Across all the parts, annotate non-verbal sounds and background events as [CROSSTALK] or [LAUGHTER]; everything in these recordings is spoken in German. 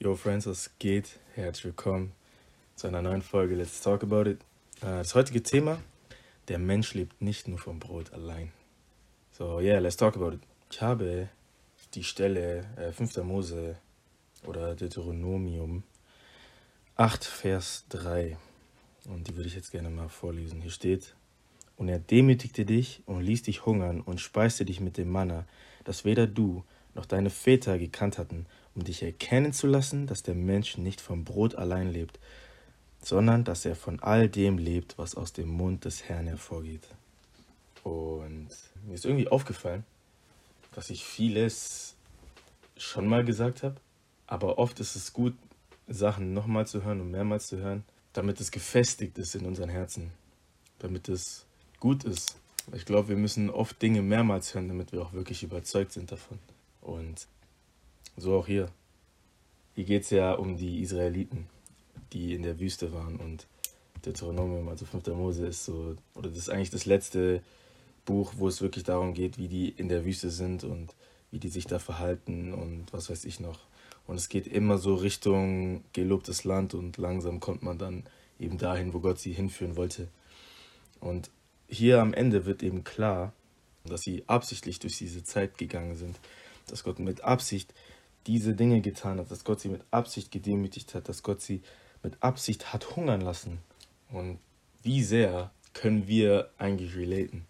Yo, Friends, was geht? Herzlich willkommen zu einer neuen Folge Let's Talk About It. Äh, das heutige Thema: Der Mensch lebt nicht nur vom Brot allein. So, yeah, let's talk about it. Ich habe die Stelle äh, 5. Mose oder Deuteronomium 8, Vers 3. Und die würde ich jetzt gerne mal vorlesen. Hier steht: Und er demütigte dich und ließ dich hungern und speiste dich mit dem Manna, das weder du noch deine Väter gekannt hatten um dich erkennen zu lassen, dass der Mensch nicht vom Brot allein lebt, sondern dass er von all dem lebt, was aus dem Mund des Herrn hervorgeht. Und mir ist irgendwie aufgefallen, dass ich vieles schon mal gesagt habe, aber oft ist es gut, Sachen nochmal zu hören und mehrmals zu hören, damit es gefestigt ist in unseren Herzen, damit es gut ist. Ich glaube, wir müssen oft Dinge mehrmals hören, damit wir auch wirklich überzeugt sind davon. Und so auch hier. Hier geht es ja um die Israeliten, die in der Wüste waren. Und Deuteronomium, also 5. Mose, ist so, oder das ist eigentlich das letzte Buch, wo es wirklich darum geht, wie die in der Wüste sind und wie die sich da verhalten und was weiß ich noch. Und es geht immer so Richtung gelobtes Land und langsam kommt man dann eben dahin, wo Gott sie hinführen wollte. Und hier am Ende wird eben klar, dass sie absichtlich durch diese Zeit gegangen sind, dass Gott mit Absicht diese Dinge getan hat, dass Gott sie mit Absicht gedemütigt hat, dass Gott sie mit Absicht hat hungern lassen. Und wie sehr können wir eigentlich relaten?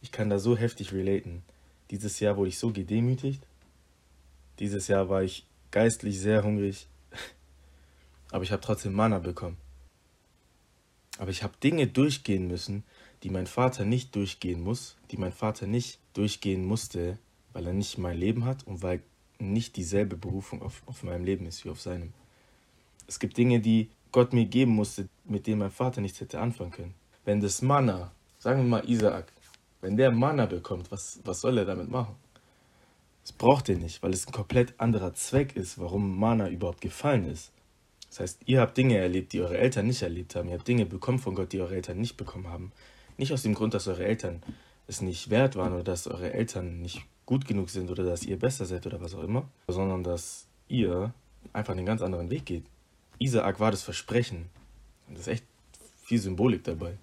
Ich kann da so heftig relaten. Dieses Jahr wurde ich so gedemütigt. Dieses Jahr war ich geistlich sehr hungrig. [LAUGHS] Aber ich habe trotzdem Mana bekommen. Aber ich habe Dinge durchgehen müssen, die mein Vater nicht durchgehen muss, die mein Vater nicht durchgehen musste, weil er nicht mein Leben hat und weil nicht dieselbe Berufung auf, auf meinem Leben ist wie auf seinem. Es gibt Dinge, die Gott mir geben musste, mit denen mein Vater nichts hätte anfangen können. Wenn das Manna, sagen wir mal Isaak, wenn der Manna bekommt, was, was soll er damit machen? Das braucht er nicht, weil es ein komplett anderer Zweck ist, warum Mana überhaupt gefallen ist. Das heißt, ihr habt Dinge erlebt, die eure Eltern nicht erlebt haben. Ihr habt Dinge bekommen von Gott, die eure Eltern nicht bekommen haben. Nicht aus dem Grund, dass eure Eltern es nicht wert waren oder dass eure Eltern nicht gut genug sind oder dass ihr besser seid oder was auch immer, sondern dass ihr einfach einen ganz anderen Weg geht. Isaak war das Versprechen. Und das ist echt viel Symbolik dabei.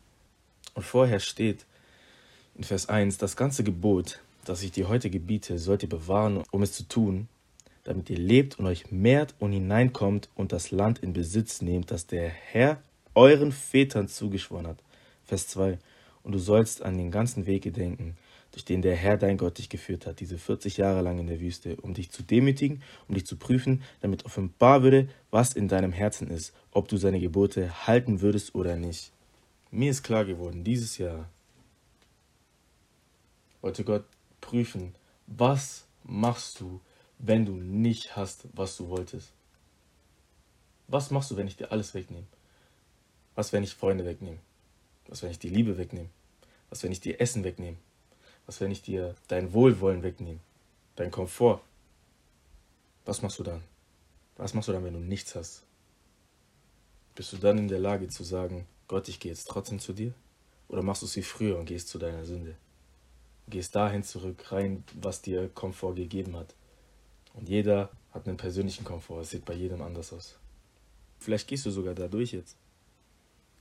Und vorher steht in Vers 1, das ganze Gebot, das ich dir heute gebiete, sollt ihr bewahren, um es zu tun, damit ihr lebt und euch mehrt und hineinkommt und das Land in Besitz nehmt, das der Herr euren Vätern zugeschworen hat. Vers 2. Und du sollst an den ganzen Weg gedenken, durch den der Herr dein Gott dich geführt hat, diese 40 Jahre lang in der Wüste, um dich zu demütigen, um dich zu prüfen, damit offenbar würde, was in deinem Herzen ist, ob du seine Gebote halten würdest oder nicht. Mir ist klar geworden, dieses Jahr wollte Gott prüfen, was machst du, wenn du nicht hast, was du wolltest? Was machst du, wenn ich dir alles wegnehme? Was, wenn ich Freunde wegnehme? Was, wenn ich die Liebe wegnehme? Was, wenn ich dir Essen wegnehme? Was, wenn ich dir dein Wohlwollen wegnehme? Dein Komfort? Was machst du dann? Was machst du dann, wenn du nichts hast? Bist du dann in der Lage zu sagen, Gott, ich gehe jetzt trotzdem zu dir? Oder machst du es wie früher und gehst zu deiner Sünde? Gehst dahin zurück, rein, was dir Komfort gegeben hat. Und jeder hat einen persönlichen Komfort. Es sieht bei jedem anders aus. Vielleicht gehst du sogar dadurch jetzt.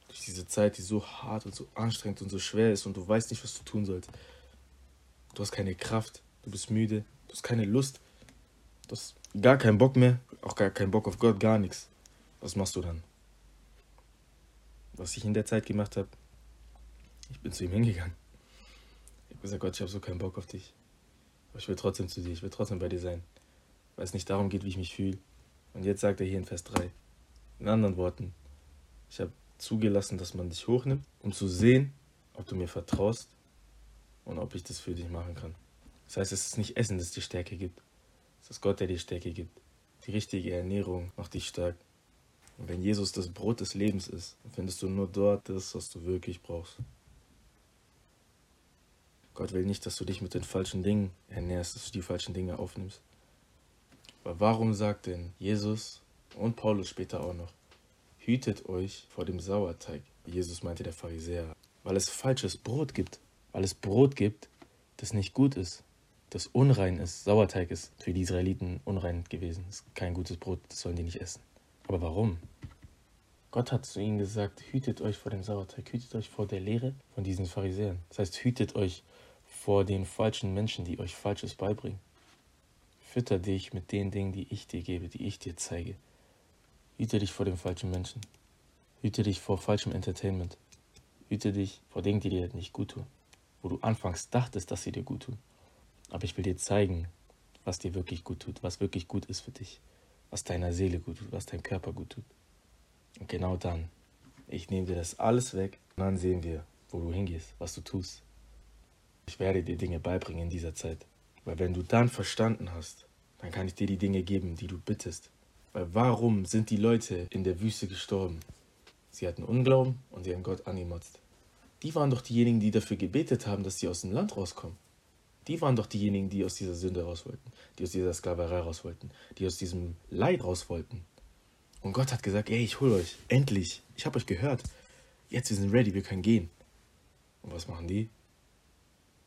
Durch diese Zeit, die so hart und so anstrengend und so schwer ist und du weißt nicht, was du tun sollst. Du hast keine Kraft, du bist müde, du hast keine Lust, du hast gar keinen Bock mehr, auch gar keinen Bock auf Gott, gar nichts. Was machst du dann? Was ich in der Zeit gemacht habe, ich bin zu ihm hingegangen. Ich habe gesagt, Gott, ich habe so keinen Bock auf dich. Aber ich will trotzdem zu dir, ich will trotzdem bei dir sein. Weil es nicht darum geht, wie ich mich fühle. Und jetzt sagt er hier in Vers 3, in anderen Worten, ich habe zugelassen, dass man dich hochnimmt, um zu sehen, ob du mir vertraust und ob ich das für dich machen kann. Das heißt, es ist nicht Essen, das dir Stärke gibt. Es ist Gott, der dir Stärke gibt. Die richtige Ernährung macht dich stark. Und wenn Jesus das Brot des Lebens ist, findest du nur dort das, was du wirklich brauchst. Gott will nicht, dass du dich mit den falschen Dingen ernährst, dass du die falschen Dinge aufnimmst. Aber warum sagt denn Jesus und Paulus später auch noch, hütet euch vor dem Sauerteig? Jesus meinte der Pharisäer, weil es falsches Brot gibt weil es Brot gibt, das nicht gut ist. das unrein ist, Sauerteig ist für die Israeliten unrein gewesen. Das ist kein gutes Brot, das sollen die nicht essen. Aber warum? Gott hat zu ihnen gesagt, hütet euch vor dem Sauerteig, hütet euch vor der Lehre von diesen Pharisäern. Das heißt, hütet euch vor den falschen Menschen, die euch Falsches beibringen. Fütter dich mit den Dingen, die ich dir gebe, die ich dir zeige. Hüte dich vor den falschen Menschen. Hüte dich vor falschem Entertainment. Hüte dich vor Dingen, die dir nicht gut tun. Wo du anfangs dachtest, dass sie dir gut tun. Aber ich will dir zeigen, was dir wirklich gut tut, was wirklich gut ist für dich, was deiner Seele gut tut, was deinem Körper gut tut. Und genau dann, ich nehme dir das alles weg und dann sehen wir, wo du hingehst, was du tust. Ich werde dir Dinge beibringen in dieser Zeit. Weil wenn du dann verstanden hast, dann kann ich dir die Dinge geben, die du bittest. Weil warum sind die Leute in der Wüste gestorben? Sie hatten Unglauben und sie haben Gott angemotzt. Die waren doch diejenigen, die dafür gebetet haben, dass sie aus dem Land rauskommen. Die waren doch diejenigen, die aus dieser Sünde raus wollten, die aus dieser Sklaverei raus wollten, die aus diesem Leid raus wollten. Und Gott hat gesagt, ey, ich hole euch, endlich, ich habe euch gehört. Jetzt, wir sind ready, wir können gehen. Und was machen die?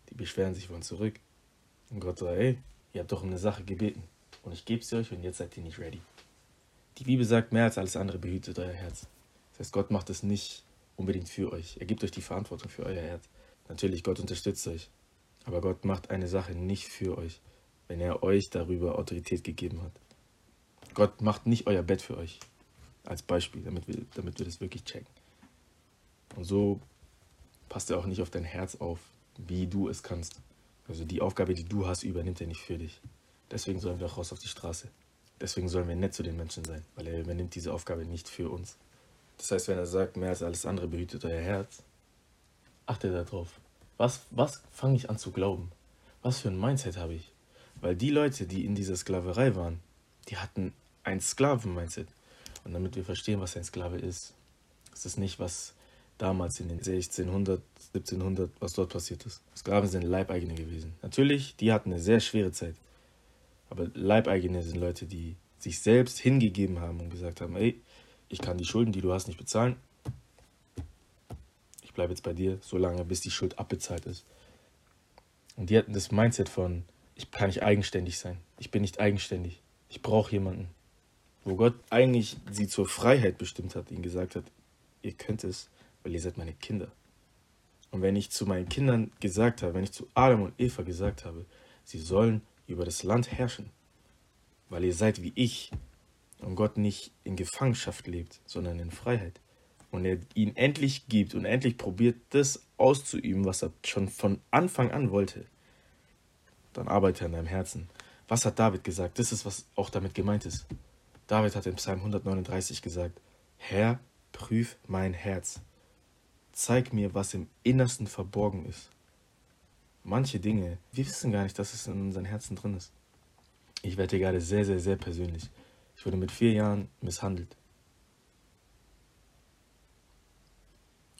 Die beschweren sich, wollen zurück. Und Gott sagt, ey, ihr habt doch um eine Sache gebeten. Und ich gebe sie euch und jetzt seid ihr nicht ready. Die Bibel sagt, mehr als alles andere behütet euer Herz. Das heißt, Gott macht es nicht unbedingt für euch. Er gibt euch die Verantwortung für euer Herz. Natürlich, Gott unterstützt euch. Aber Gott macht eine Sache nicht für euch, wenn er euch darüber Autorität gegeben hat. Gott macht nicht euer Bett für euch. Als Beispiel, damit wir, damit wir das wirklich checken. Und so passt er auch nicht auf dein Herz auf, wie du es kannst. Also die Aufgabe, die du hast, übernimmt er nicht für dich. Deswegen sollen wir auch raus auf die Straße. Deswegen sollen wir nett zu den Menschen sein, weil er übernimmt diese Aufgabe nicht für uns. Das heißt, wenn er sagt, mehr als alles andere behütet euer Herz, achte darauf. Was, was fange ich an zu glauben? Was für ein Mindset habe ich? Weil die Leute, die in dieser Sklaverei waren, die hatten ein Sklaven-Mindset. Und damit wir verstehen, was ein Sklave ist, ist es nicht, was damals in den 1600, 1700, was dort passiert ist. Sklaven sind Leibeigene gewesen. Natürlich, die hatten eine sehr schwere Zeit. Aber Leibeigene sind Leute, die sich selbst hingegeben haben und gesagt haben, ey, ich kann die Schulden, die du hast, nicht bezahlen. Ich bleibe jetzt bei dir, so lange, bis die Schuld abbezahlt ist. Und die hatten das Mindset von, ich kann nicht eigenständig sein. Ich bin nicht eigenständig. Ich brauche jemanden. Wo Gott eigentlich sie zur Freiheit bestimmt hat, ihnen gesagt hat, ihr könnt es, weil ihr seid meine Kinder. Und wenn ich zu meinen Kindern gesagt habe, wenn ich zu Adam und Eva gesagt habe, sie sollen über das Land herrschen, weil ihr seid wie ich und Gott nicht in Gefangenschaft lebt, sondern in Freiheit. Und er ihn endlich gibt und endlich probiert, das auszuüben, was er schon von Anfang an wollte, dann arbeitet er in deinem Herzen. Was hat David gesagt? Das ist, was auch damit gemeint ist. David hat in Psalm 139 gesagt, Herr, prüf mein Herz Zeig mir, was im Innersten verborgen ist. Manche Dinge, wir wissen gar nicht, dass es in unseren Herzen drin ist. Ich werde gerade sehr, sehr, sehr persönlich. Ich wurde mit vier Jahren misshandelt.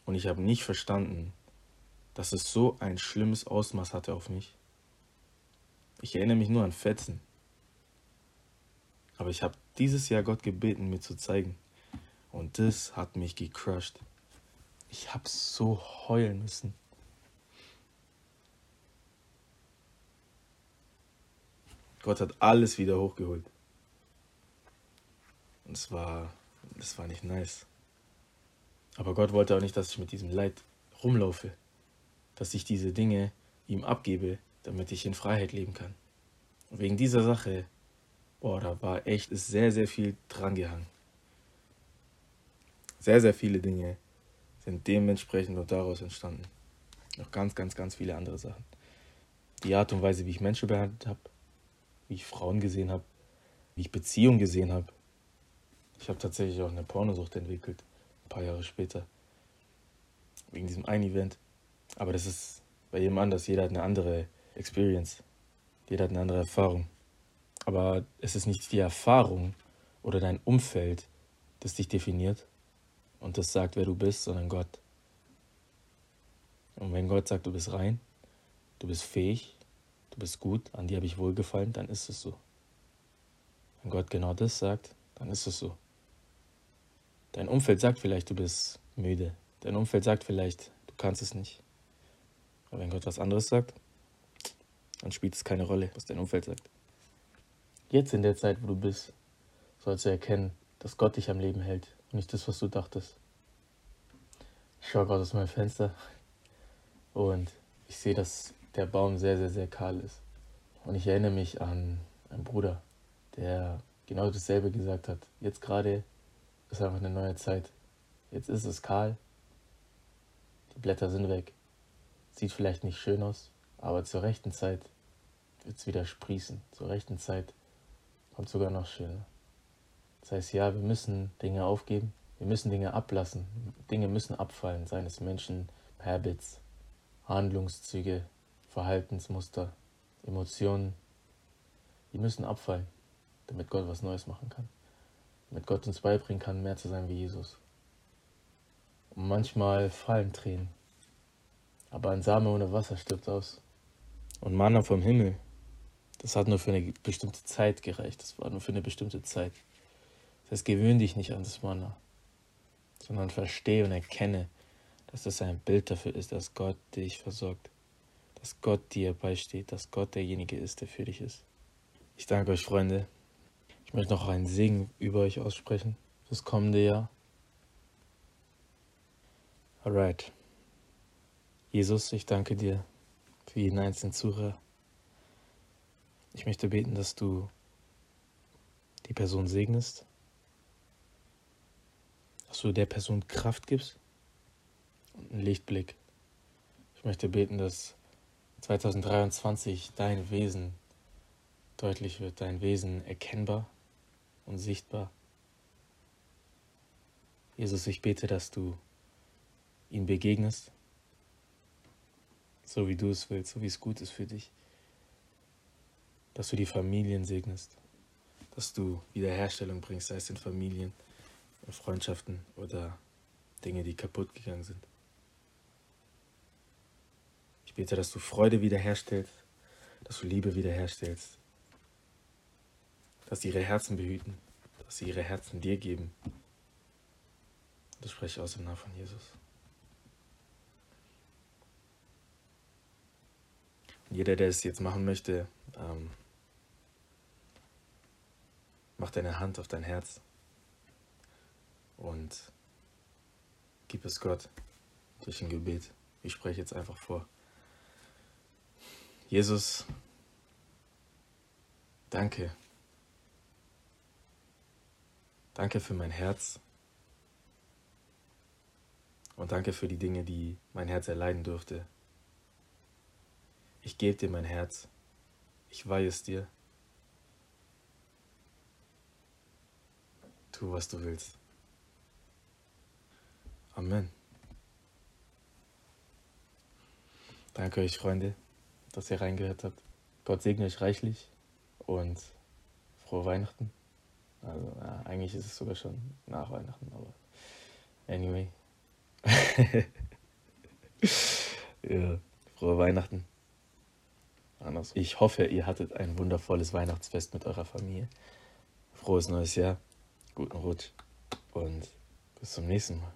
Und ich habe nicht verstanden, dass es so ein schlimmes Ausmaß hatte auf mich. Ich erinnere mich nur an Fetzen. Aber ich habe dieses Jahr Gott gebeten, mir zu zeigen. Und das hat mich gecrushed. Ich habe so heulen müssen. Gott hat alles wieder hochgeholt. Und es war, das war nicht nice. Aber Gott wollte auch nicht, dass ich mit diesem Leid rumlaufe. Dass ich diese Dinge ihm abgebe, damit ich in Freiheit leben kann. Und wegen dieser Sache, boah, da war echt sehr, sehr viel dran gehangen. Sehr, sehr viele Dinge, sind dementsprechend auch daraus entstanden. Noch ganz, ganz, ganz viele andere Sachen. Die Art und Weise, wie ich Menschen behandelt habe, wie ich Frauen gesehen habe, wie ich Beziehungen gesehen habe. Ich habe tatsächlich auch eine Pornosucht entwickelt, ein paar Jahre später. Wegen diesem einen Event. Aber das ist bei jedem anders. Jeder hat eine andere Experience. Jeder hat eine andere Erfahrung. Aber es ist nicht die Erfahrung oder dein Umfeld, das dich definiert, und das sagt, wer du bist, sondern Gott. Und wenn Gott sagt, du bist rein, du bist fähig, du bist gut, an dir habe ich wohlgefallen, dann ist es so. Wenn Gott genau das sagt, dann ist es so. Dein Umfeld sagt vielleicht, du bist müde. Dein Umfeld sagt vielleicht, du kannst es nicht. Aber wenn Gott was anderes sagt, Dann spielt es keine Rolle, was dein Umfeld sagt. Jetzt in der Zeit, wo du bist, sollst du erkennen, dass Gott dich am Leben hält und nicht das, was du dachtest. Ich schaue gerade aus meinem Fenster und ich sehe, dass der Baum sehr, sehr, sehr kahl ist. Und ich erinnere mich an einen Bruder, der genau dasselbe gesagt hat. Jetzt gerade ist einfach eine neue Zeit. Jetzt ist es kahl. Die Blätter sind weg. Sieht vielleicht nicht schön aus, aber zur rechten Zeit wird es wieder sprießen. Zur rechten Zeit kommt sogar noch schöner. Das heißt, ja, wir müssen Dinge aufgeben, wir müssen Dinge ablassen, Dinge müssen abfallen, seien es Menschen, Habits, Handlungszüge, Verhaltensmuster, Emotionen. Die müssen abfallen, damit Gott was Neues machen kann. Damit Gott uns beibringen kann, mehr zu sein wie Jesus. Und manchmal fallen Tränen. Aber ein Same ohne Wasser stirbt aus. Und Manna vom Himmel, das hat nur für eine bestimmte Zeit gereicht. Das war nur für eine bestimmte Zeit. Das heißt, gewöhn dich nicht an das Manna, sondern verstehe und erkenne, dass das ein Bild dafür ist, dass Gott dich versorgt, dass Gott dir beisteht, dass Gott derjenige ist, der für dich ist. Ich danke euch, Freunde. Ich möchte noch einen Segen über euch aussprechen fürs kommende Jahr. Alright. Jesus, ich danke dir für jeden einzelnen Zuhörer. Ich möchte beten, dass du die Person segnest, dass du der Person Kraft gibst und einen Lichtblick. Ich möchte beten, dass 2023 dein Wesen deutlich wird, dein Wesen erkennbar und sichtbar. Jesus, ich bete, dass du ihm begegnest, so wie du es willst, so wie es gut ist für dich. Dass du die Familien segnest, dass du Wiederherstellung bringst, sei es in Familien, in Freundschaften oder Dinge, die kaputt gegangen sind. Ich bete, dass du Freude wiederherstellst, dass du Liebe wiederherstellst, dass sie ihre Herzen behüten, dass sie ihre Herzen dir geben. Das spreche ich aus im Namen von Jesus. jeder, der es jetzt machen möchte, ähm, mach deine Hand auf dein Herz und gib es Gott durch ein Gebet. Ich spreche jetzt einfach vor. Jesus, danke. Danke für mein Herz. Und danke für die Dinge, die mein Herz erleiden durfte ich gebe dir mein Herz. Ich weihe es dir. Tu, was du willst. Amen. Danke euch, Freunde, dass ihr reingehört habt. Gott segne euch reichlich und frohe Weihnachten. Also, ja, eigentlich ist es sogar schon nach Weihnachten, aber anyway. [LAUGHS] ja, frohe Weihnachten anders. Ich hoffe, ihr hattet ein wundervolles Weihnachtsfest mit eurer Familie. Frohes neues Jahr, guten Rutsch und bis zum nächsten Mal.